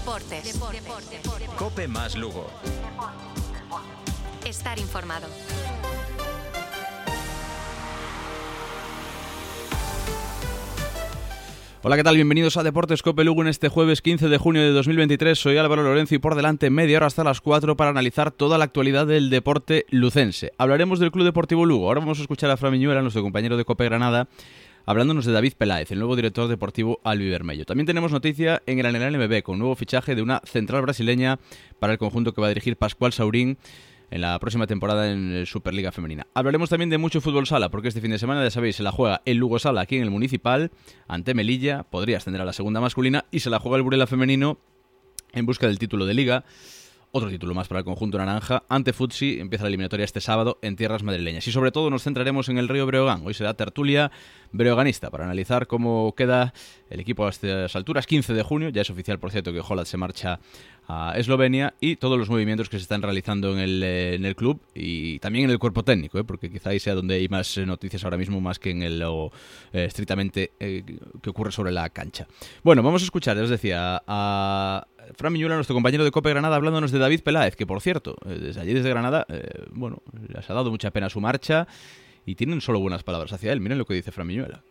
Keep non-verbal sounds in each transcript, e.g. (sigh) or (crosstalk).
Deportes. Cope más Lugo. Estar informado. Hola, ¿qué tal? Bienvenidos a Deportes Cope Lugo en este jueves 15 de junio de 2023. Soy Álvaro Lorenzo y por delante media hora hasta las 4 para analizar toda la actualidad del deporte lucense. Hablaremos del Club Deportivo Lugo. Ahora vamos a escuchar a Fran Miñuela, nuestro compañero de Cope Granada, hablándonos de David Peláez, el nuevo director deportivo Bermello. También tenemos noticia en el Anel NMB con nuevo fichaje de una central brasileña para el conjunto que va a dirigir Pascual Saurín en la próxima temporada en Superliga Femenina. Hablaremos también de mucho fútbol sala, porque este fin de semana, ya sabéis, se la juega el Lugo Sala aquí en el Municipal, ante Melilla, podría ascender a la segunda masculina, y se la juega el Burela Femenino en busca del título de Liga. Otro título más para el conjunto naranja. Ante Futsi empieza la eliminatoria este sábado en tierras madrileñas. Y sobre todo nos centraremos en el río Breogán. Hoy será tertulia breoganista para analizar cómo queda el equipo a estas alturas. 15 de junio, ya es oficial por cierto que Holland se marcha a Eslovenia y todos los movimientos que se están realizando en el, eh, en el club y también en el cuerpo técnico, ¿eh? porque quizá ahí sea donde hay más eh, noticias ahora mismo, más que en el, estrictamente que ocurre sobre la cancha. Bueno, vamos a escuchar, os decía, a Fran Miñuela, nuestro compañero de Cope Granada, hablándonos de David Peláez, que por cierto, desde allí desde Granada, bueno, les ha dado mucha pena su marcha y tienen solo buenas palabras hacia él. Miren lo que dice Fran Miñuela.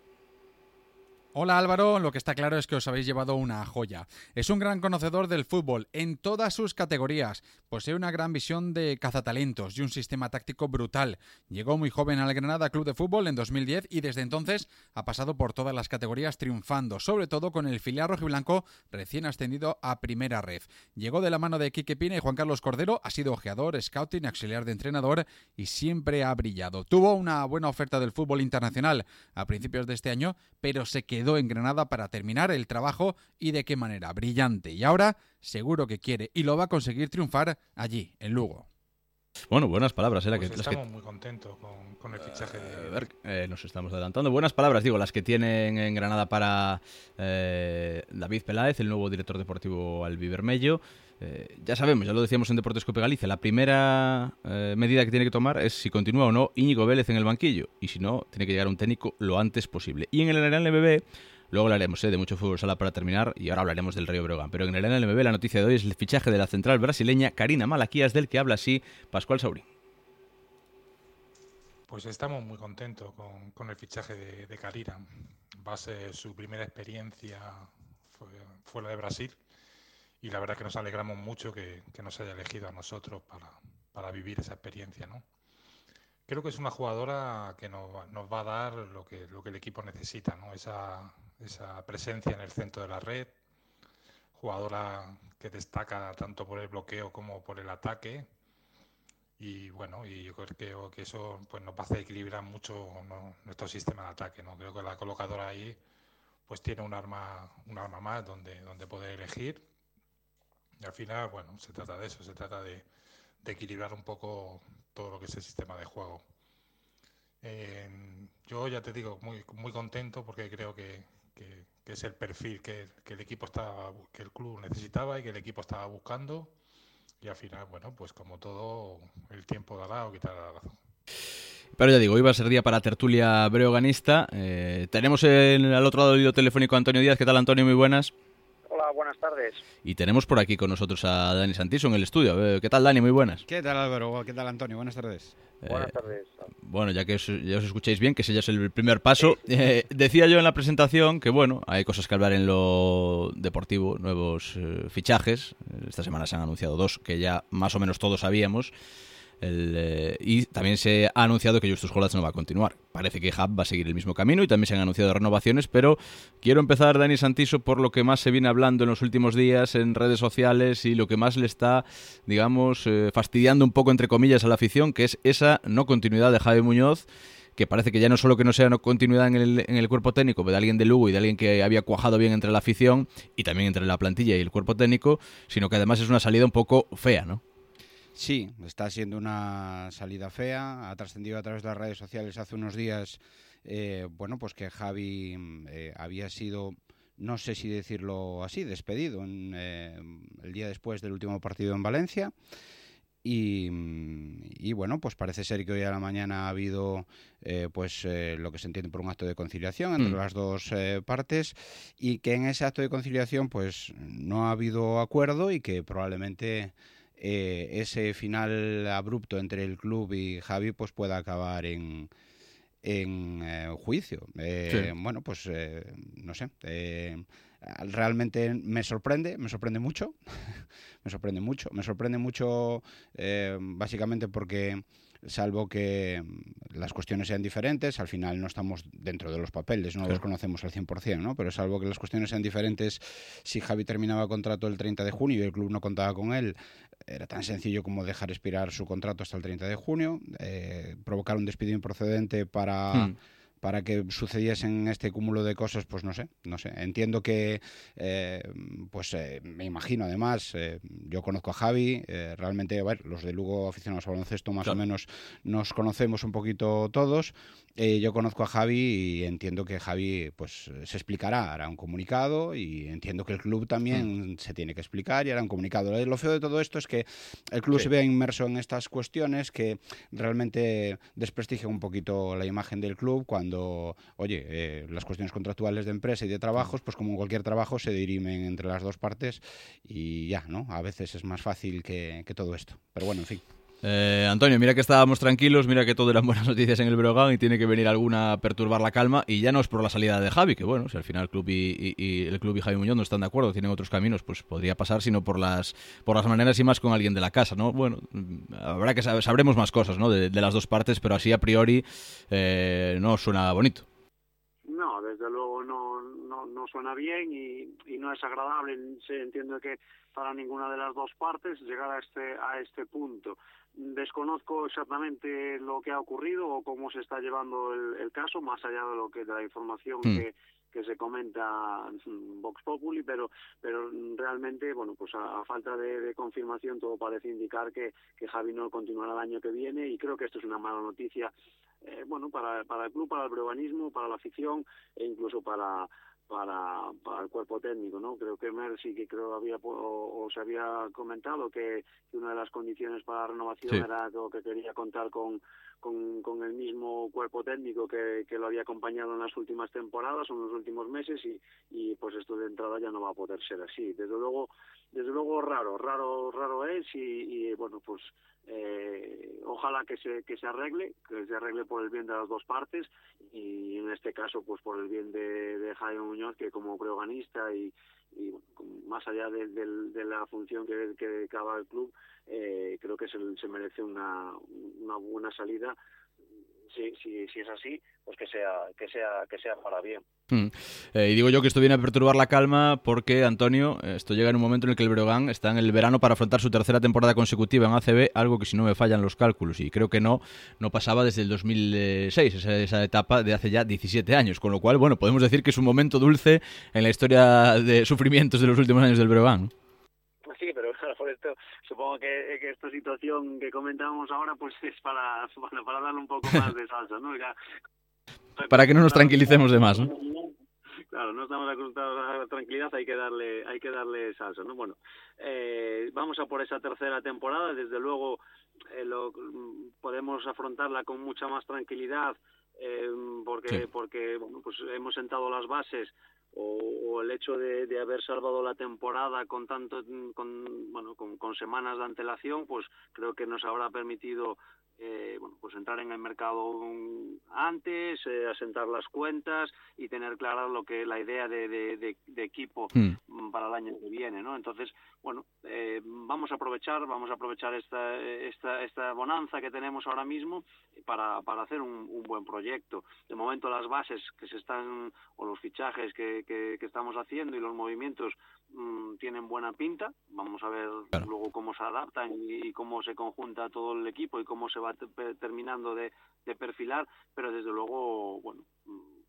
Hola Álvaro, lo que está claro es que os habéis llevado una joya. Es un gran conocedor del fútbol en todas sus categorías, posee una gran visión de cazatalentos y un sistema táctico brutal. Llegó muy joven al Granada Club de Fútbol en 2010 y desde entonces ha pasado por todas las categorías triunfando, sobre todo con el filial rojiblanco recién ascendido a primera red. Llegó de la mano de Quique Pina y Juan Carlos Cordero, ha sido ojeador, scouting, auxiliar de entrenador y siempre ha brillado. Tuvo una buena oferta del fútbol internacional a principios de este año, pero se quedó quedó en Granada para terminar el trabajo y de qué manera, brillante. Y ahora seguro que quiere y lo va a conseguir triunfar allí, en Lugo. Bueno, buenas palabras. ¿eh? Pues estamos muy contentos con, el fichaje de... A ver, eh, nos estamos adelantando. Buenas palabras, digo, las que tienen en Granada para eh, David Peláez, el nuevo director deportivo al Vivermello. Eh, ya sabemos, ya lo decíamos en Deportes Cope Galicia, la primera eh, medida que tiene que tomar es si continúa o no Íñigo Vélez en el banquillo. Y si no, tiene que llegar un técnico lo antes posible. Y en el NLBB, luego hablaremos eh, de mucho fútbol sala para terminar y ahora hablaremos del Río Brogan. Pero en el NLBB la noticia de hoy es el fichaje de la central brasileña Karina Malaquías, del que habla así Pascual Saurín. Pues estamos muy contentos con, el fichaje de, Karina. Va a ser su primera experiencia fuera de Brasil y la verdad que nos alegramos mucho que, nos haya elegido a nosotros para, vivir esa experiencia, ¿no? Creo que es una jugadora que nos, va a dar lo que, lo que el equipo necesita, ¿no? Esa, esa presencia en el centro de la red, jugadora que destaca tanto por el bloqueo como por el ataque. Y bueno, y yo creo que eso pues, nos va a hacer equilibrar mucho nuestro sistema de ataque. ¿no? Creo que la colocadora ahí pues tiene un arma, un arma más donde, donde poder elegir y al final, bueno, se trata de eso, se trata de, equilibrar un poco todo lo que es el sistema de juego. yo ya te digo, muy, muy contento porque creo que, es el perfil que, el equipo estaba, que el club necesitaba y que el equipo estaba buscando. Y al final, bueno, pues como todo, el tiempo dará o quitará la razón. Pero ya digo, hoy va a ser día para tertulia breoganista. Eh, tenemos al otro lado del hilo telefónico a Antonio Díaz. ¿Qué tal, Antonio? Muy buenas buenas tardes. Y tenemos por aquí con nosotros a Dani Santiso en el estudio. Eh, ¿Qué tal, Dani? Muy buenas. ¿Qué tal, Álvaro? ¿Qué tal, Antonio? Buenas tardes. buenas tardes. Bueno, ya que os, ya os escucháis bien, que ese ya es el primer paso. (laughs) Eh, decía yo en la presentación que, bueno, hay cosas que hablar en lo deportivo, nuevos eh, fichajes. Esta semana se han anunciado dos que ya más o menos todos sabíamos. Eh, y también se ha anunciado que Justus Hollatz no va a continuar. Parece que Hub va a seguir el mismo camino y también se han anunciado renovaciones, pero quiero empezar, Dani Santiso, por lo que más se viene hablando en los últimos días en redes sociales y lo que más le está, digamos, eh, fastidiando un poco, entre comillas, a la afición, que es esa no continuidad de Javi Muñoz que parece que ya no solo que no sea no continuidad en el, en el cuerpo técnico de alguien de Lugo y de alguien que había cuajado bien entre la afición y también entre la plantilla y el cuerpo técnico, sino que además es una salida un poco fea, ¿no? Sí, está siendo una salida fea. Ha trascendido a través de las redes sociales hace unos días, eh, bueno, pues que Javi eh, había sido, no sé si decirlo así, despedido en, eh, el día después del último partido en Valencia. Y, bueno, pues parece ser que hoy a la mañana ha habido eh, pues eh, lo que se entiende por un acto de conciliación entre mm. las dos eh, partes y que en ese acto de conciliación pues no ha habido acuerdo y que probablemente ese final abrupto entre el club y Javi pues pueda acabar en, en juicio. Bueno, pues no sé realmente me sorprende, me sorprende mucho, (laughs) me sorprende mucho, me sorprende mucho eh, básicamente porque salvo que las cuestiones sean diferentes, al final no estamos dentro de los papeles, no los conocemos al 100%, ¿no? pero salvo que las cuestiones sean diferentes, si Javi terminaba contrato el 30 de junio y el club no contaba con él, era tan sencillo como dejar expirar su contrato hasta el 30 de junio, eh, provocar un despido improcedente para... Hmm para que sucediesen este cúmulo de cosas, pues no sé, no sé. Entiendo que, eh, pues eh, me imagino además, eh, yo conozco a Javi, realmente, a ver, los de Lugo aficionados al baloncesto más o menos nos conocemos un poquito todos. yo conozco a Javi y entiendo que Javi, pues se explicará, hará un comunicado y entiendo que el club también mm. se tiene que explicar y hará un comunicado. Lo feo de todo esto es que el club se vea inmerso en estas cuestiones que realmente desprestigia un poquito la imagen del club cuando cuando, oye, eh, las cuestiones contractuales de empresa y de trabajos, pues como en cualquier trabajo, se dirimen entre las dos partes y ya, ¿no? A veces es más fácil que, que todo esto. Pero bueno, en fin. Eh, Antonio, mira que estábamos tranquilos, mira que todo eran buenas (laughs) noticias en el Brogan y tiene que venir alguna a perturbar la calma y ya no es por la salida de Javi, que bueno, si al final el club y, el club y Javi Muñoz no están de acuerdo, tienen otros caminos, pues podría pasar, sino por las por las maneras y más con alguien de la casa, ¿no? Bueno, habrá que sabremos más cosas, ¿no? De, las dos partes, pero así a priori eh, no suena bonito. No, desde luego no, no, no suena bien y, y no es agradable. Se entiende que para ninguna de las dos partes llegar a este a este punto. Desconozco exactamente lo que ha ocurrido o cómo se está llevando el, caso, más allá de lo que de la información mm. que, que se comenta en Vox Populi, pero pero realmente, bueno, pues a, falta de, confirmación todo parece indicar que, que Javi no continuará el año que viene y creo que esto es una mala noticia, eh, bueno, para, para el club, para el brevanismo, para la afición e incluso para para, para el cuerpo técnico, ¿no? Creo que Mer sí que creo había o, se había comentado que, una de las condiciones para la renovación era que quería contar con, con, con, el mismo cuerpo técnico que, lo había acompañado en las últimas temporadas o en los últimos meses y, y pues esto de entrada ya no va a poder ser así. Desde luego, desde luego raro, raro, raro es y, y bueno pues eh, ojalá que se, que se arregle, que se arregle por el bien de las dos partes y en este caso pues por el bien de, de Jaime Muñoz que como preorganista y, y más allá de, la función que, que acaba el club eh, creo que se, se merece una, una buena salida si, si, si es así, pues que sea, que sea, que sea para bien. Mm. Eh, y digo yo que esto viene a perturbar la calma porque, Antonio, esto llega en un momento en el que el Breogán está en el verano para afrontar su tercera temporada consecutiva en ACB, algo que si no me fallan los cálculos, y creo que no, no pasaba desde el 2006, esa, esa etapa de hace ya 17 años, con lo cual, bueno, podemos decir que es un momento dulce en la historia de sufrimientos de los últimos años del Breogán sí, pero por esto supongo que, esta situación que comentábamos ahora pues es para, (laughs) para, darle un poco más de salsa, ¿no? Para que no nos tranquilicemos de más, ¿no? Claro, no estamos acostumbrados a la tranquilidad, hay que darle, hay que darle salsa, ¿no? Bueno, eh, vamos a por esa tercera temporada, desde luego eh, lo, podemos afrontarla con mucha más tranquilidad, eh, porque, porque bueno, pues hemos sentado las bases o, el hecho de, de, haber salvado la temporada con tanto con bueno con, con, semanas de antelación pues creo que nos habrá permitido eh, bueno, pues entrar en el mercado antes, eh, asentar las cuentas y tener clara lo que la idea de, de, equipo mm. Para el año que viene, ¿no? Entonces, bueno, eh, vamos a aprovechar, vamos a aprovechar esta, esta, esta bonanza que tenemos ahora mismo para, para hacer un, buen proyecto. De momento las bases que se están, o los fichajes que, que, estamos haciendo y los movimientos mm, tienen buena pinta. Vamos a ver luego cómo se adaptan y, cómo se conjunta todo el equipo y cómo se va terminando de, perfilar, pero desde luego, bueno,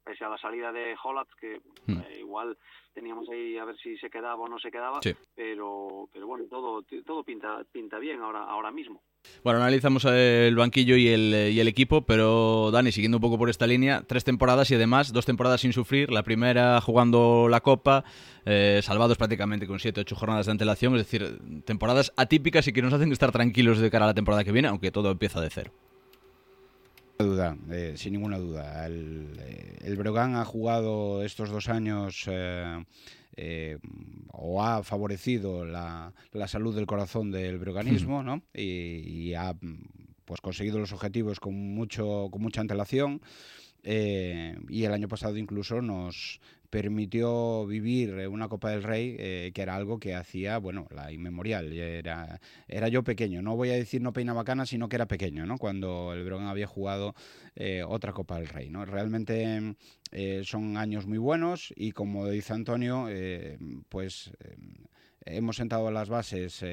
pese a la salida de Hollat, que Hmm. eh, igual teníamos ahí a ver si se quedaba o no se quedaba, Sí. pero pero bueno, todo todo pinta pinta bien ahora ahora mismo. Bueno, analizamos el banquillo y el, y el equipo, pero Dani, siguiendo un poco por esta línea, tres temporadas y además dos temporadas sin sufrir. La primera jugando la Copa, eh, salvados prácticamente con siete, ocho jornadas de antelación, es decir, temporadas atípicas y que nos hacen estar tranquilos de cara a la temporada que viene, aunque todo empieza de cero. Duda, eh, sin ninguna duda. El, eh, el Breogán ha jugado estos dos años eh, eh, o ha favorecido la, la salud del corazón del breoganismo, ¿no? Y, y ha pues conseguido los objetivos con mucho con mucha antelación. eh, y el año pasado incluso nos permitió vivir eh, una Copa del Rey eh, que era algo que hacía, bueno, la inmemorial. Era, era yo pequeño, no voy a decir no peinaba canas, sino que era pequeño, ¿no? Cuando el Breogán había jugado eh, otra Copa del Rey, ¿no? Realmente son años muy buenos y como dice Antonio, pues... Hemos sentado las bases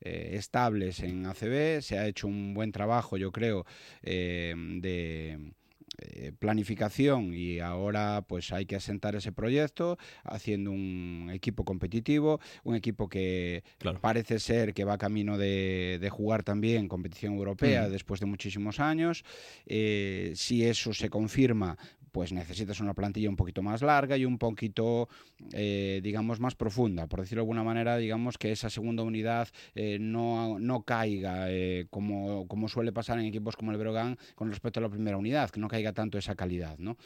estables en ACB, se ha hecho un buen trabajo, yo creo, de eh, planificación y ahora pues hay que asentar ese proyecto haciendo un equipo competitivo, un equipo que Claro. parece ser que va camino de, de jugar también competición europea Mm. después de muchísimos años. Eh, si eso se confirma, pues necesitas una plantilla un poquito más larga y un poquito, eh, digamos, más profunda. Por decirlo de alguna manera, digamos que esa segunda unidad eh, no, no caiga eh, como, como suele pasar en equipos como el Brogan con respecto a la primera unidad, que no caiga tanto esa calidad, ¿no?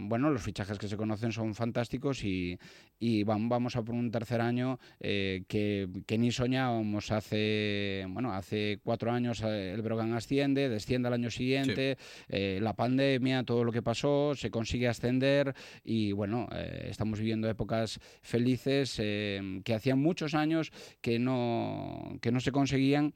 Bueno, los fichajes que se conocen son fantásticos y, y vam- vamos a por un tercer año que, que ni soñábamos hace, bueno, hace cuatro años el Brogan asciende, desciende al año siguiente, la pandemia, todo lo que se consigue ascender y bueno, eh, estamos viviendo épocas felices eh, que hacían muchos años que no, que no se conseguían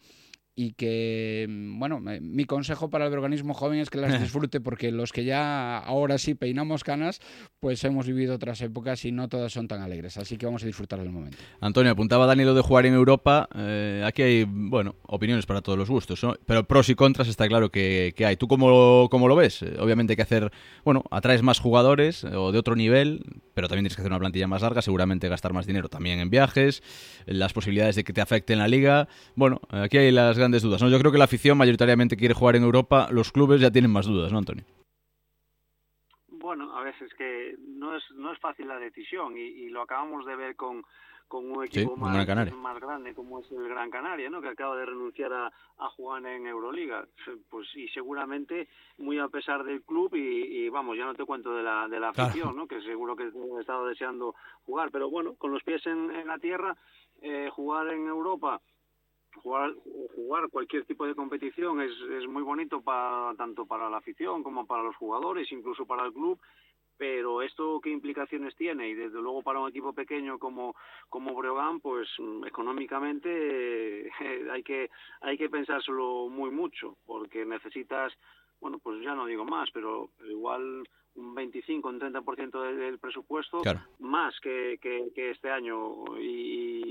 y que, mm, bueno, mi consejo para el organismo joven es que las (laughs) disfrute porque los que ya ahora sí peinamos canas, pues hemos vivido otras épocas y no todas son tan alegres, así que vamos a disfrutar del momento. Antonio, apuntaba Dani lo de jugar en Europa. eh, aquí hay, bueno, opiniones para todos los gustos, ¿no? Pero pros y contras está claro que, que hay. ¿Tú cómo, cómo lo ves? Eh, Obviamente hay que hacer, bueno, atraes más jugadores eh, o de otro nivel, pero también tienes que hacer una plantilla más larga, seguramente gastar más dinero también en viajes, las posibilidades de que te afecten la liga. Bueno, aquí hay las grandes dudas, ¿no? Yo creo que la afición mayoritariamente quiere jugar en Europa, los clubes ya tienen más dudas, ¿no, Antonio? Bueno, a veces que no es no es fácil la decisión y, y lo acabamos de ver con con un equipo más, grande como es el Gran Canaria, ¿no? Que acaba de renunciar a, a jugar en Euroliga, pues y seguramente muy a pesar del club y, y, vamos, ya no te cuento de la de la Claro. afición, ¿no? Que seguro que he estado deseando jugar, pero bueno, con los pies en, en la tierra, eh, jugar en Europa jugar jugar cualquier tipo de competición es, es muy bonito para tanto para la afición como para los jugadores incluso para el club pero esto qué implicaciones tiene y desde luego para un equipo pequeño como como Breogán pues mm, económicamente eh, hay que hay que pensárselo muy mucho porque necesitas bueno pues ya no digo más pero, igual un 25 un 30% del, del presupuesto Claro. más que, que, que este año y,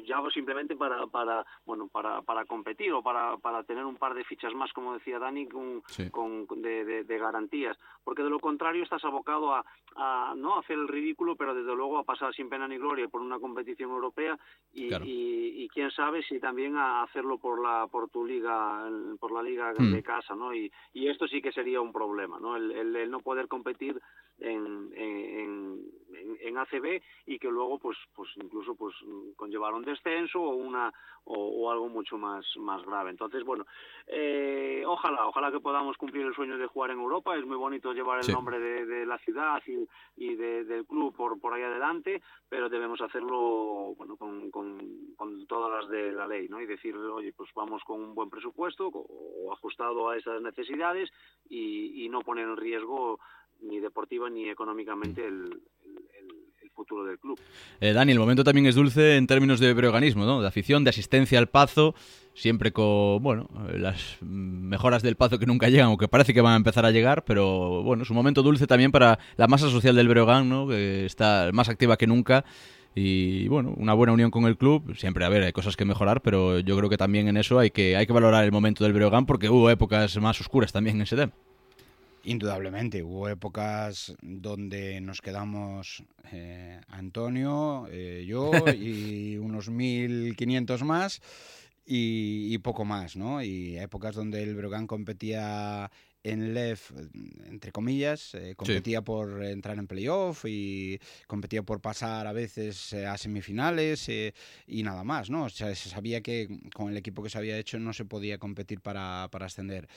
y ya simplemente para para bueno para, para competir o para, para tener un par de fichas más como decía Dani con, Sí. con de, de- de garantías porque de lo contrario estás abocado a, a no hacer el ridículo pero desde luego a pasar sin pena ni gloria por una competición europea y, Claro. y, y quién sabe si también a hacerlo por la por tu liga por la liga Hmm. de casa no y, y esto sí que sería un problema no el, el- el no poder competir en, en, en, en ACB y que luego pues pues incluso pues conllevar un descenso o una o, o algo mucho más más grave. Entonces bueno eh, ojalá ojalá que podamos cumplir el sueño de jugar en Europa. Es muy bonito llevar el Sí. nombre de, de la ciudad y, y de- del club por por ahí adelante pero debemos hacerlo bueno con, con, con todas las de la ley no y decir oye pues vamos con un buen presupuesto o, o ajustado a esas necesidades y, y no poner en riesgo ni deportiva ni económicamente el, futuro del club. Eh, Dani, el momento también es dulce en términos de breoganismo, ¿no? De afición, de asistencia al Pazo, siempre con, bueno, las mejoras del Pazo que nunca llegan o que parece que van a empezar a llegar, pero bueno, es un momento dulce también para la masa social del Breogán, ¿no? Que está más activa que nunca y bueno, una buena unión con el club, siempre, a ver, hay cosas que mejorar, pero yo creo que también en eso hay que, hay que valorar el momento del Breogán porque hubo épocas más oscuras también en ese. Indudablemente, hubo épocas donde nos quedamos eh, Antonio, eh, yo (laughs) y unos 1.500 más y, poco más, ¿no? Y épocas donde el Brogan competía en LEF, entre comillas, eh, competía por entrar en playoff y competía por pasar a veces a semifinales y nada más, ¿no? O sea, se sabía que con el equipo que se había hecho no se podía competir para, para ascender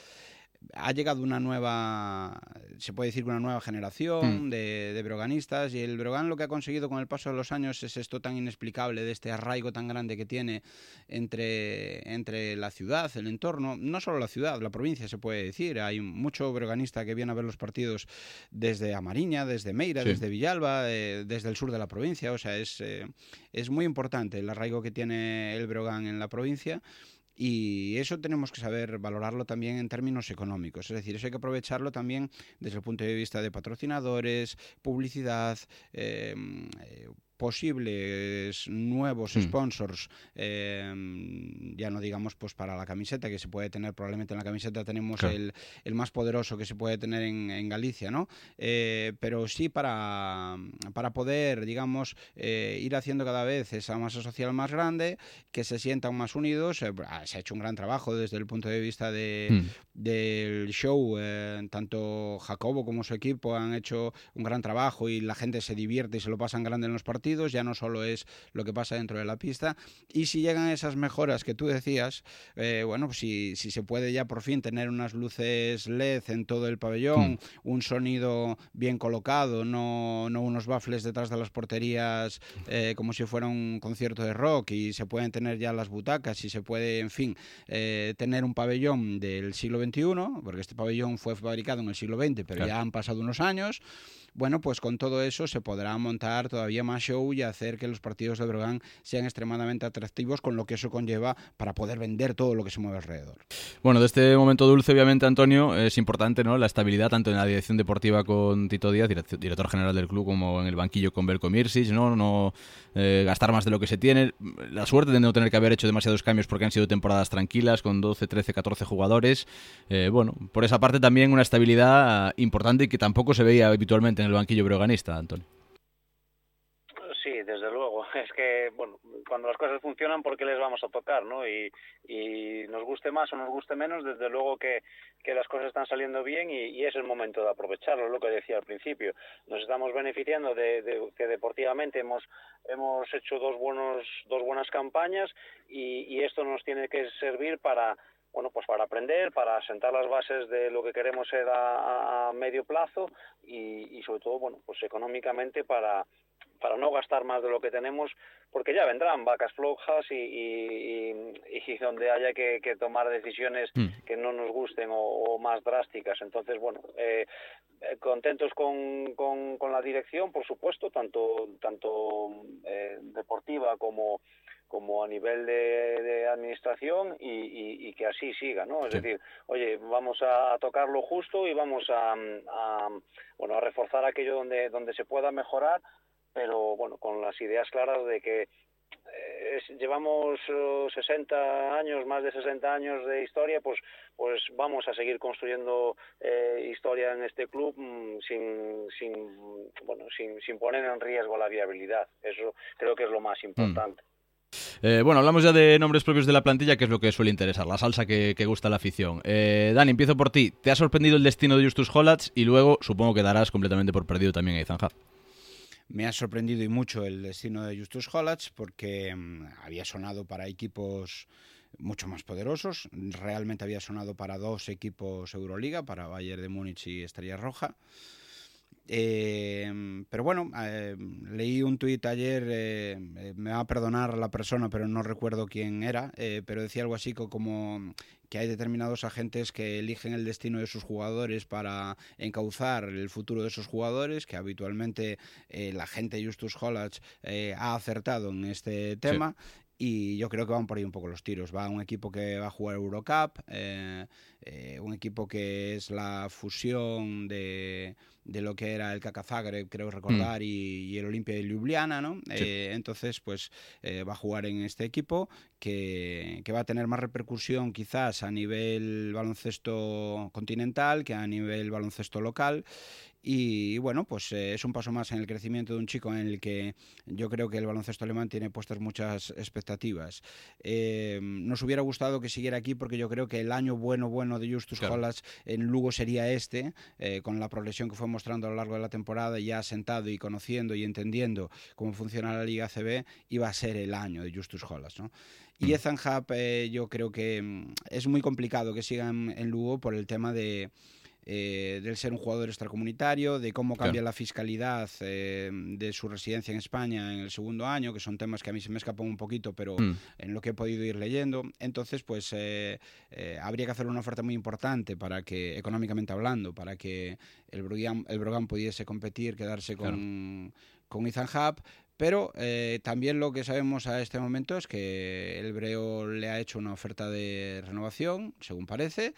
ha llegado una nueva, se puede decir una nueva generación hmm. de, de, broganistas y el Brogan lo que ha conseguido con el paso de los años es esto tan inexplicable, de este arraigo tan grande que tiene entre, entre la ciudad, el entorno, no solo la ciudad, la provincia se puede decir, hay mucho broganista que viene a ver los partidos desde Amariña, desde Meira, desde Villalba, eh, desde el sur de la provincia, o sea, es, eh, es muy importante el arraigo que tiene el Brogan en la provincia y eso tenemos que saber valorarlo también en términos económicos. Es decir, eso hay que aprovecharlo también desde el punto de vista de patrocinadores, publicidad, eh, eh, posibles nuevos hmm. sponsors, em, ya no digamos pues para la camiseta, que se puede tener, probablemente en la camiseta tenemos el, el, más poderoso que se puede tener en, en Galicia, ¿no? Eh, pero sí para, para poder, digamos, eh, ir haciendo cada vez esa masa social más grande, que se sientan más unidos. Eh, ah, se ha hecho un gran trabajo desde el punto de vista de, hmm. del show, tanto Jacobo como su equipo han hecho un gran trabajo y la gente se divierte y se lo pasan grande en los partidos ya no solo es lo que pasa dentro de la pista. Y si llegan esas mejoras que tú decías, eh, bueno, pues si, si, se puede ya por fin tener unas luces LED en todo el pabellón, hmm. un sonido bien colocado, no, no unos baffles detrás de las porterías eh, como si fuera un concierto de rock y se pueden tener ya las butacas y se puede, en fin, eh, tener un pabellón del siglo XXI, porque este pabellón fue fabricado en el siglo XX, pero ya han pasado unos años bueno, pues con todo eso se podrá montar todavía más show y hacer que los partidos de Brogan sean extremadamente atractivos con lo que eso conlleva para poder vender todo lo que se mueve alrededor. Bueno, de este momento dulce, obviamente, Antonio, es importante ¿no? la estabilidad tanto en la dirección deportiva con Tito Díaz, director general del club, como en el banquillo con Belko Mirsic, ¿no? no eh, gastar más de lo que se tiene. La suerte de no tener que haber hecho demasiados cambios porque han sido temporadas tranquilas con 12, 13, 14 jugadores. Eh, bueno, por esa parte también una estabilidad importante y que tampoco se veía habitualmente en el banquillo breoganista, Antonio. Es que, bueno, cuando las cosas funcionan, ¿por qué les vamos a tocar, no? Y, y nos guste más o nos guste menos, desde luego que, que las cosas están saliendo bien y, es el momento de aprovecharlo, lo que decía al principio. Nos estamos beneficiando de, que deportivamente hemos, hemos hecho dos, buenos, dos buenas campañas y, y esto nos tiene que servir para bueno, pues para aprender, para sentar las bases de lo que queremos ser a, medio plazo y, sobre todo, bueno, pues económicamente para, para no gastar más de lo que tenemos, porque ya vendrán vacas flojas y, y, donde haya que, tomar decisiones mm. que no nos gusten o, más drásticas. Entonces, bueno, eh, eh, contentos con, con, con, la dirección, por supuesto, tanto, tanto eh, deportiva como como a nivel de, administración y, que así siga, ¿no? Es decir, oye, vamos a tocar lo justo y vamos a, bueno, a reforzar aquello donde, donde se pueda mejorar, pero bueno, con las ideas claras de que eh, llevamos 60 eh, años, más de 60 años de historia, pues, pues vamos a seguir construyendo eh, historia en este club mm, sin, sin, bueno, sin, sin poner en riesgo la viabilidad. Eso creo que es lo más mm. Eh, bueno, hablamos ya de nombres propios de la plantilla, que es lo que suele interesar, la salsa que, gusta la afición. Eh, Dani, empiezo por ti. ¿Te ha sorprendido el destino de Justus Hollatz? Y luego supongo que darás completamente por perdido también a Ethan Me ha sorprendido y mucho el destino de Justus Hollatz porque mm, había sonado para equipos mucho más poderosos. Realmente había sonado para dos equipos Euroliga, para Bayern de Múnich y Estrella Roja. Eh, pero bueno, eh, leí un tuit ayer, eh, me va a perdonar la persona, pero no recuerdo quién era, pero decía algo así como que hay determinados agentes que eligen el destino de sus jugadores para encauzar el futuro de esos jugadores, que habitualmente la gente Justus Hollatz ha acertado en este tema y yo creo que van por ahí un poco los tiros. Va un equipo que va a jugar Eurocup, eh, eh, un equipo que es la fusión de, de lo que era el Caca Zagreb, creo recordar, mm. y, el Olimpia de Ljubljana, ¿no? Eh, entonces, pues va a jugar en este equipo que, que, va a tener más repercusión quizás a nivel baloncesto continental que a nivel baloncesto local y bueno, pues eh, es un paso más en el crecimiento de un chico en el que yo creo que el baloncesto alemán tiene puestas muchas expectativas. Eh, nos hubiera gustado que siguiera aquí porque yo creo que el año bueno, bueno de Justus claro. en Lugo sería este, eh, con la progresión que fue mostrando a lo largo de la temporada, ya sentado y conociendo y entendiendo cómo funciona la Liga CB, iba a ser el año de Justus Hollas. ¿no? Y mm. Ethan Hub, yo creo que mm, es muy complicado que sigan en Lugo por el tema de eh, del ser un jugador extracomunitario, de cómo cambia la fiscalidad eh, de su residencia en España en el segundo año, que son temas que a mí se me escapan un poquito, pero mm. en lo que he podido ir leyendo. Entonces, pues eh, habría que hacer una oferta muy importante para que, económicamente hablando, para que el Brogan, el pudiese competir, quedarse con, con Ethan Hub, pero también lo que sabemos a este momento es que el Breo le ha hecho una oferta de renovación, según parece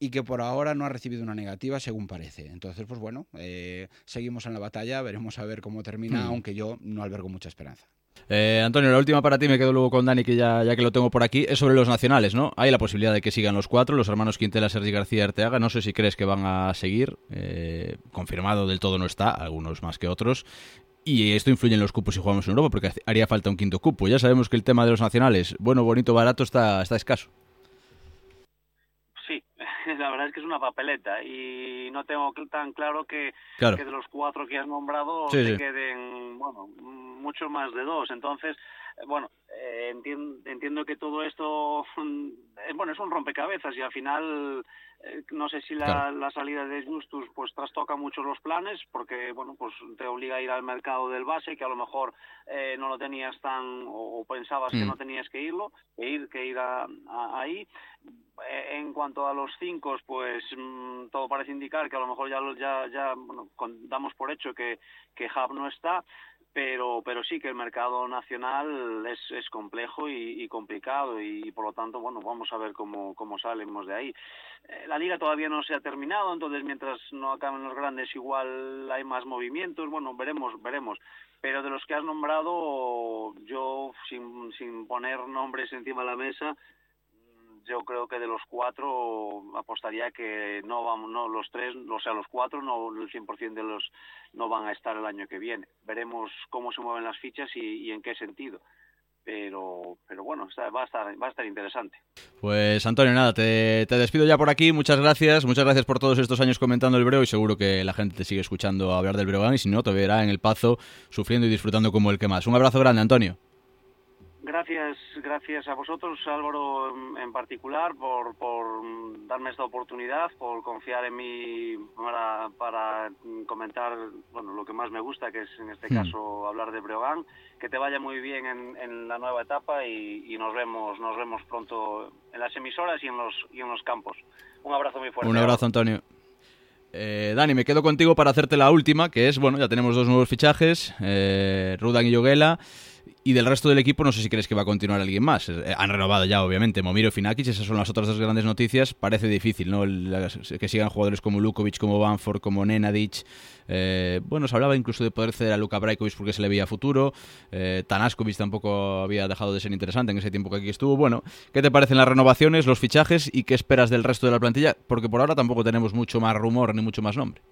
y que por ahora no ha recibido una negativa, según parece. Entonces, pues bueno, eh, seguimos en la batalla, veremos a ver cómo termina, hmm. aunque yo no albergo mucha esperanza. Eh, Antonio, la última para ti, me quedo luego con Dani, que ya, ya que lo tengo por aquí, es sobre los nacionales, ¿no? Hay la posibilidad de que sigan los cuatro, los hermanos Quintela, Sergi García y Arteaga. No sé si crees que van a seguir. Eh, confirmado del todo no está, algunos más que otros. Y esto influye en los cupos si jugamos en Europa, porque haría falta un quinto cupo. Ya sabemos que el tema de los nacionales, bueno, bonito, barato, está, está escaso. La verdad es que es una papeleta y no tengo tan claro que, de los cuatro que has nombrado se queden, bueno, mucho más de dos. Entonces, bueno, eh, entiendo, que todo esto, (laughs) eh, bueno, es un rompecabezas y al final eh, no sé si la, la, salida de Justus pues trastoca mucho los planes porque bueno pues te obliga a ir al mercado del base que a lo mejor eh, no lo tenías tan o, pensabas que mm. no tenías que irlo que ir que ir a, ahí. Eh, en cuanto a los cinco pues mm, todo parece indicar que a lo mejor ya ya ya bueno, damos por hecho que que Hub no está pero pero sí que el mercado nacional es, es complejo y, complicado y, por lo tanto bueno vamos a ver cómo, cómo salimos de ahí. Eh, la liga todavía no se ha terminado entonces mientras no acaben los grandes igual hay más movimientos bueno veremos veremos. Pero de los que has nombrado yo sin, sin poner nombres encima de la mesa yo creo que de los cuatro apostaría que no vamos, no los tres, o sea, los cuatro, no el 100% de los no van a estar el año que viene. Veremos cómo se mueven las fichas y, en qué sentido. Pero, pero bueno, va a estar, va a estar interesante. Pues Antonio, nada, te, te, despido ya por aquí. Muchas gracias, muchas gracias por todos estos años comentando el Breo y seguro que la gente te sigue escuchando hablar del Breogán y si no, te verá en el Pazo sufriendo y disfrutando como el que más. Un abrazo grande, Antonio. Gracias, gracias a vosotros, Álvaro, en particular, por, por darme esta oportunidad, por confiar en mí para, para comentar bueno, lo que más me gusta, que es en este hmm. caso hablar de Breogán. Que te vaya muy bien en, en la nueva etapa y, nos vemos nos vemos pronto en las emisoras y en los, y en los campos. Un abrazo muy fuerte. Un abrazo, Antonio. Eh, Dani, me quedo contigo para hacerte la última, que es, bueno, ya tenemos dos nuevos fichajes, eh, Rudan y Yoguela. Y del resto del equipo, no sé si crees que va a continuar alguien más. Eh, han renovado ya, obviamente, Momiro y Finakic, esas son las otras dos grandes noticias. Parece difícil, ¿no? que sigan jugadores como Lukovic, como Banford, como Nenadic. Eh, bueno, se hablaba incluso de poder ceder a Luka Brajkovic porque se le veía futuro. Eh, Tanaskovic tampoco había dejado de ser interesante en ese tiempo que aquí estuvo. Bueno, ¿qué te parecen las renovaciones, los fichajes y qué esperas del resto de la plantilla? Porque por ahora tampoco tenemos mucho más rumor ni mucho más nombre.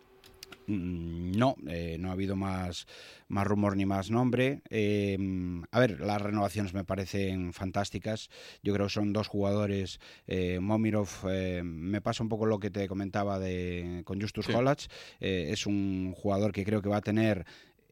Mm, no, eh, no ha habido más, más rumor ni más nombre. Em, a ver, las renovaciones me parecen fantásticas. Yo creo que son dos jugadores. Eh, Momirov eh, me pasa un poco lo que te comentaba de, con Justus sí. es un jugador que creo que va a tener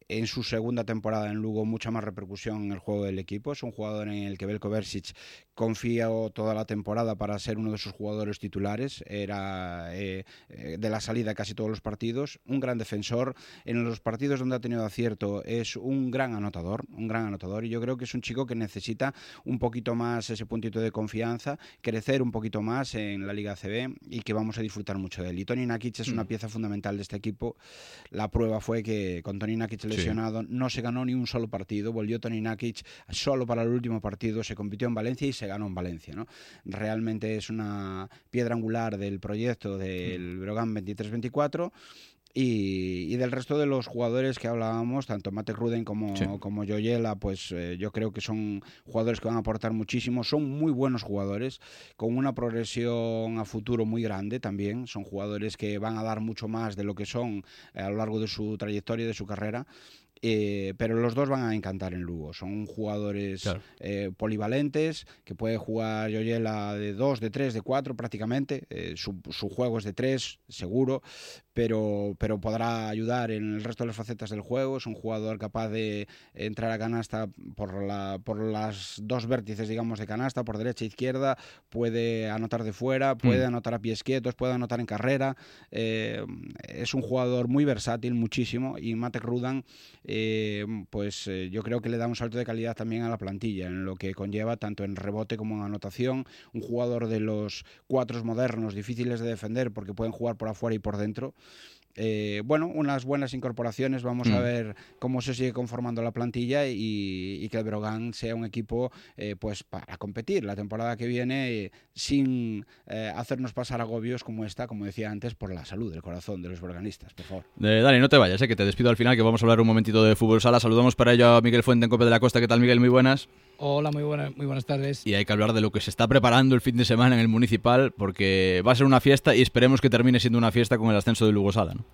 en su segunda temporada en Lugo mucha más repercusión en el juego del equipo. Es un jugador en el que Belko Versic confía toda la temporada para ser uno de sus jugadores titulares. Era eh, eh, de la salida casi todos los partidos. Un gran defensor. En los partidos donde ha tenido acierto es un gran anotador. Un gran anotador. Y yo creo que es un chico que necesita un poquito más ese puntito de confianza, crecer un poquito más en la Liga CB y que vamos a disfrutar mucho de él. Y Tony Nakic es una mm. pieza fundamental de este equipo. La prueba fue que con Tony Nakic le no se ganó ni un solo partido, volvió Tony Nakic solo para el último partido, se compitió en Valencia y se ganó en Valencia. ¿no? Realmente es una piedra angular del proyecto del Brogan 23-24 y, del resto de los jugadores que hablábamos, tanto Mate Ruden como, como Joyela, pues eh, yo creo que son jugadores que van a aportar muchísimo. Son muy buenos jugadores, con una progresión a futuro muy grande también. Son jugadores que van a dar mucho más de lo que son eh, a lo largo de su trayectoria, de su carrera. Eh, pero los dos van a encantar en Lugo. Son jugadores eh, polivalentes, que puede jugar Yoyela de dos, de tres, de cuatro prácticamente. Eh, su, su, juego es de tres, seguro, pero, pero podrá ayudar en el resto de las facetas del juego. Es un jugador capaz de entrar a canasta por, la, por las dos vértices, digamos, de canasta, por derecha e izquierda. Puede anotar de fuera, puede mm. anotar a pies quietos, puede anotar en carrera. es un jugador muy versátil, muchísimo, y Matek Rudan eh, pues eh, yo creo que le da un salto de calidad también a la plantilla, en lo que conlleva tanto en rebote como en anotación. Un jugador de los cuatro modernos, difíciles de defender porque pueden jugar por afuera y por dentro. Eh, bueno, unas buenas incorporaciones. Vamos a mm. ver cómo se sigue conformando la plantilla y, que el Brogan sea un equipo eh, pues para competir la temporada que viene eh, sin hacernos pasar agobios como esta, como decía antes, por la salud del corazón de los broganistas, por favor. Dani, no te vayas, que te despido al final, que vamos a hablar un momentito de fútbol sala. Saludamos para ello a Miguel Fuente en Cope de la Costa. ¿Qué tal, Miguel? Muy buenas. Hola, muy, buenas, muy buenas tardes. Y hay que hablar de lo que se está preparando el fin de semana en el Municipal, porque va a ser una fiesta y esperemos que termine siendo una fiesta con el ascenso de Lugo Sala, ¿no?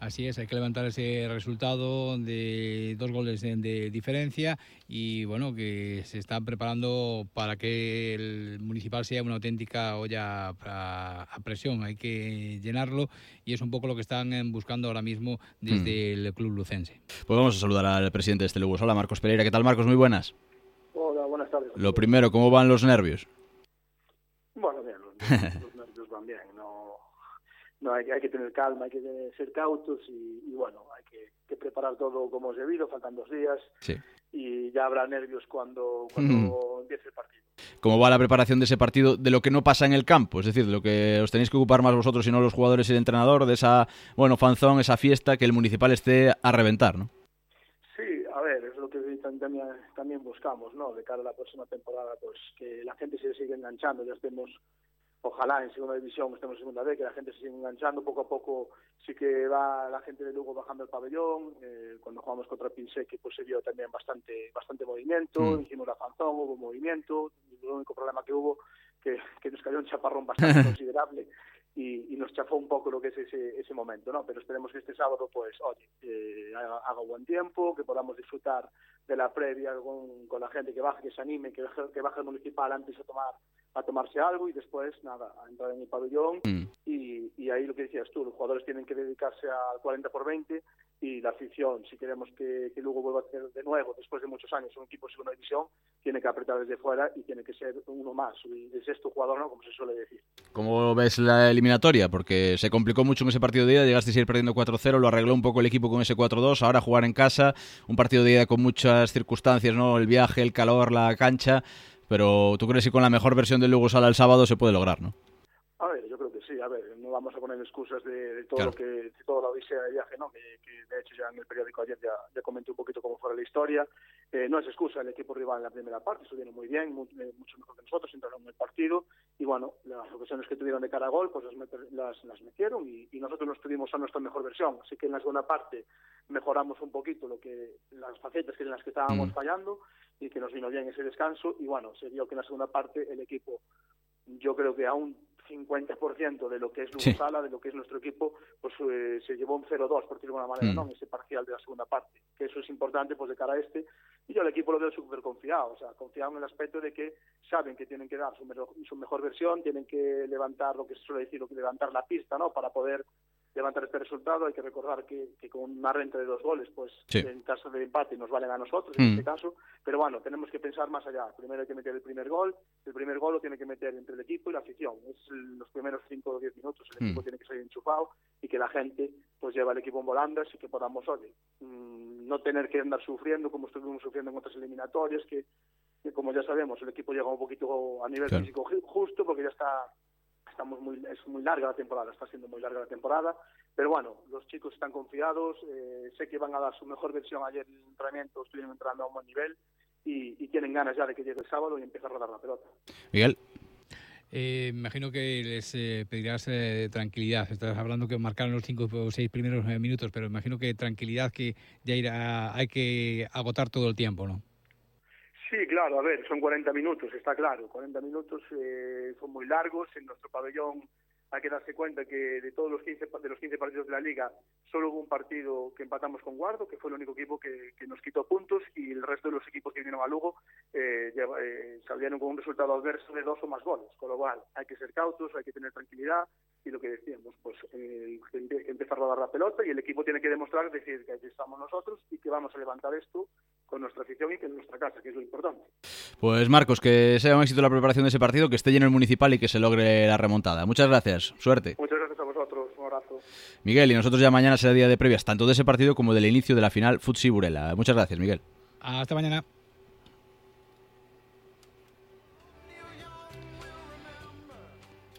Así es, hay que levantar ese resultado de dos goles de, diferencia y bueno, que se están preparando para que el municipal sea una auténtica olla a, presión. Hay que llenarlo y es un poco lo que están eh, buscando ahora mismo desde mm. el club lucense. Pues vamos a saludar al presidente de este Lugo. Hola, Marcos Pereira. ¿Qué tal, Marcos? Muy buenas. Hola, buenas tardes. Lo primero, ¿cómo van los nervios? Bueno, bien, (laughs) los nervios van bien. No no hay, hay que tener calma, hay que ser cautos y, bueno, hay que, preparar todo como es debido, faltan dos días y ya habrá nervios cuando, cuando empiece el partido. ¿Cómo va la preparación de ese partido de lo que no pasa en el campo? Es decir, de lo que os tenéis que ocupar más vosotros y no los jugadores y el entrenador, de esa, bueno, fanzón, esa fiesta, que el municipal esté a reventar, ¿no? También, también buscamos, ¿no? De cara a la próxima temporada, pues que la gente se siga enganchando, ya estemos ojalá en segunda división estemos en segunda vez, que la gente se siga enganchando, poco a poco sí que va la gente de Lugo bajando el pabellón, eh, cuando jugamos contra Pinseque pues se vio también bastante bastante movimiento, mm. hicimos la fanzón, hubo movimiento, el único problema que hubo que, que nos cayó un chaparrón bastante (laughs) considerable y, nos chafó un poco lo que es ese, ese momento, ¿no? Pero esperemos que este sábado, pues, oye, eh, haga, buen tiempo, que podamos disfrutar de la previa con, con la gente que baje, que se anime, que, que baje el municipal antes a tomar a tomarse algo y después, nada, a entrar en el pabellón mm. y, y, ahí lo que decías tú, los jugadores tienen que dedicarse al 40 por 20 y la afición, si queremos que, que luego vuelva a ser de nuevo, después de muchos años, un equipo de segunda división, tiene que apretar desde fuera y tiene que ser uno más, y de sexto jugador, ¿no? Como se suele decir. ¿Cómo ves la eliminatoria? Porque se complicó mucho en ese partido de ida, llegaste a ir perdiendo 4-0, lo arregló un poco el equipo con ese 4-2, ahora jugar en casa, un partido de ida con muchas circunstancias, ¿no? El viaje, el calor, la cancha pero tú crees que con la mejor versión del Lugo Sala el sábado se puede lograr, ¿no? A ver, yo creo que sí, a ver, no vamos a poner excusas de, todo lo que, de toda la odisea de viaje, ¿no? Que, de hecho ya en el periódico ayer ya, ya comenté un poquito cómo fue la historia. Eh, no es excusa el equipo rival en la primera parte, estuvieron muy bien, eh, mucho mejor que nosotros, entraron en el partido y bueno, las ocasiones que tuvieron de cara a gol, pues las, las, metieron y, nosotros nos tuvimos a nuestra mejor versión. Así que en la segunda parte mejoramos un poquito lo que las facetas en las que estábamos mm. fallando y que nos vino bien ese descanso y bueno, se vio que en la segunda parte el equipo yo creo que aún 50% de lo que es Lugo Sala, de lo que es nuestro equipo, pues eh, se llevó un 0-2, por decirlo de alguna manera, mm. ¿no? ese parcial de la segunda parte. Que eso es importante pues de cara a este. Y yo el equipo lo veo súper confiado, o sea, confiado en el aspecto de que saben que tienen que dar su, su mejor versión, tienen que levantar lo que se suele decir, lo que levantar la pista, ¿no? Para poder levantar este resultado. Hay que recordar que, con una renta de dos goles, pues en caso de empate nos valen a nosotros, en mm. este caso. Pero bueno, tenemos que pensar más allá. Primero hay que meter el primer gol. El primer gol lo tiene que meter entre el equipo y la afición. Es los primeros cinco o diez minutos. El equipo mm. tiene que salir enchufado y que la gente pues lleva el equipo en volandas y que podamos, oye, mm, no tener que andar sufriendo como estuvimos sufriendo en otras eliminatorias, que, como ya sabemos, el equipo llega un poquito a nivel físico justo porque ya está estamos muy, es muy larga la temporada, está siendo muy larga la temporada, pero bueno, los chicos están confiados, eh, sé que van a dar su mejor versión ayer en el entrenamiento, estuvieron entrenando a un buen nivel y, y tienen ganas ya de que llegue el sábado y empiece a rodar la pelota. Miguel. Eh, imagino que les eh, pedirás eh, tranquilidad. Estás hablando que marcaron los cinco o seis primeros eh, minutos, pero imagino que tranquilidad que ya irá, hay que agotar todo el tiempo, ¿no? Sí, claro, a ver, son 40 minutos, está claro. 40 minutos eh, son muy largos. En nuestro pabellón hay que darse cuenta que de todos los 15, de los 15 partidos de la liga, solo hubo un partido que empatamos con Guardo, que fue el único equipo que, nos quitó puntos, y el resto de los equipos que vinieron a Lugo eh, eh, salieron con un resultado adverso de dos o más goles. Con lo cual, hay que ser cautos, hay que tener tranquilidad, y lo que decíamos, pues empezar a rodar la pelota, y el equipo tiene que demostrar, decir que aquí estamos nosotros, y que vamos a levantar esto con nuestra afición y que en nuestra casa, que es lo importante. Pues Marcos, que sea un éxito la preparación de ese partido, que esté lleno el municipal y que se logre la remontada. Muchas gracias, suerte. Muchas gracias a vosotros, un abrazo. Miguel, y nosotros ya mañana será día de previas, tanto de ese partido como del inicio de la final Futsi Burela. Muchas gracias, Miguel. Hasta mañana.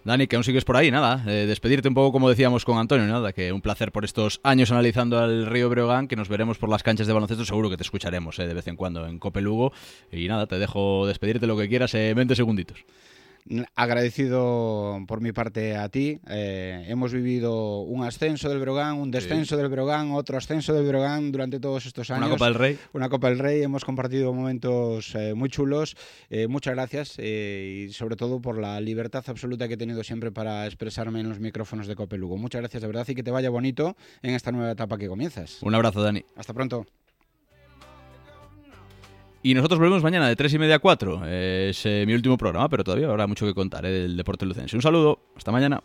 Dani, que aún sigues por ahí, nada, eh, despedirte un poco como decíamos con Antonio, nada, que un placer por estos años analizando al Río Breogán, que nos veremos por las canchas de baloncesto, seguro que te escucharemos eh, de vez en cuando en Cope Lugo, y nada, te dejo despedirte lo que quieras en 20 segunditos. Agradecido por mi parte a ti. Eh, hemos vivido un ascenso del Brogan, un descenso sí. del Brogan, otro ascenso del Brogan durante todos estos años. Una Copa del Rey. Una Copa del Rey. Hemos compartido momentos eh, muy chulos. Eh, muchas gracias y sobre todo por la libertad absoluta que he tenido siempre para expresarme en los micrófonos de Cope Lugo. Muchas gracias de verdad y que te vaya bonito en esta nueva etapa que comienzas. Un abrazo, Dani. Hasta pronto. Y nosotros volvemos mañana de 3 y media a 4. Es eh, mi último programa, pero todavía habrá mucho que contar eh, del deporte lucense. Un saludo, hasta mañana.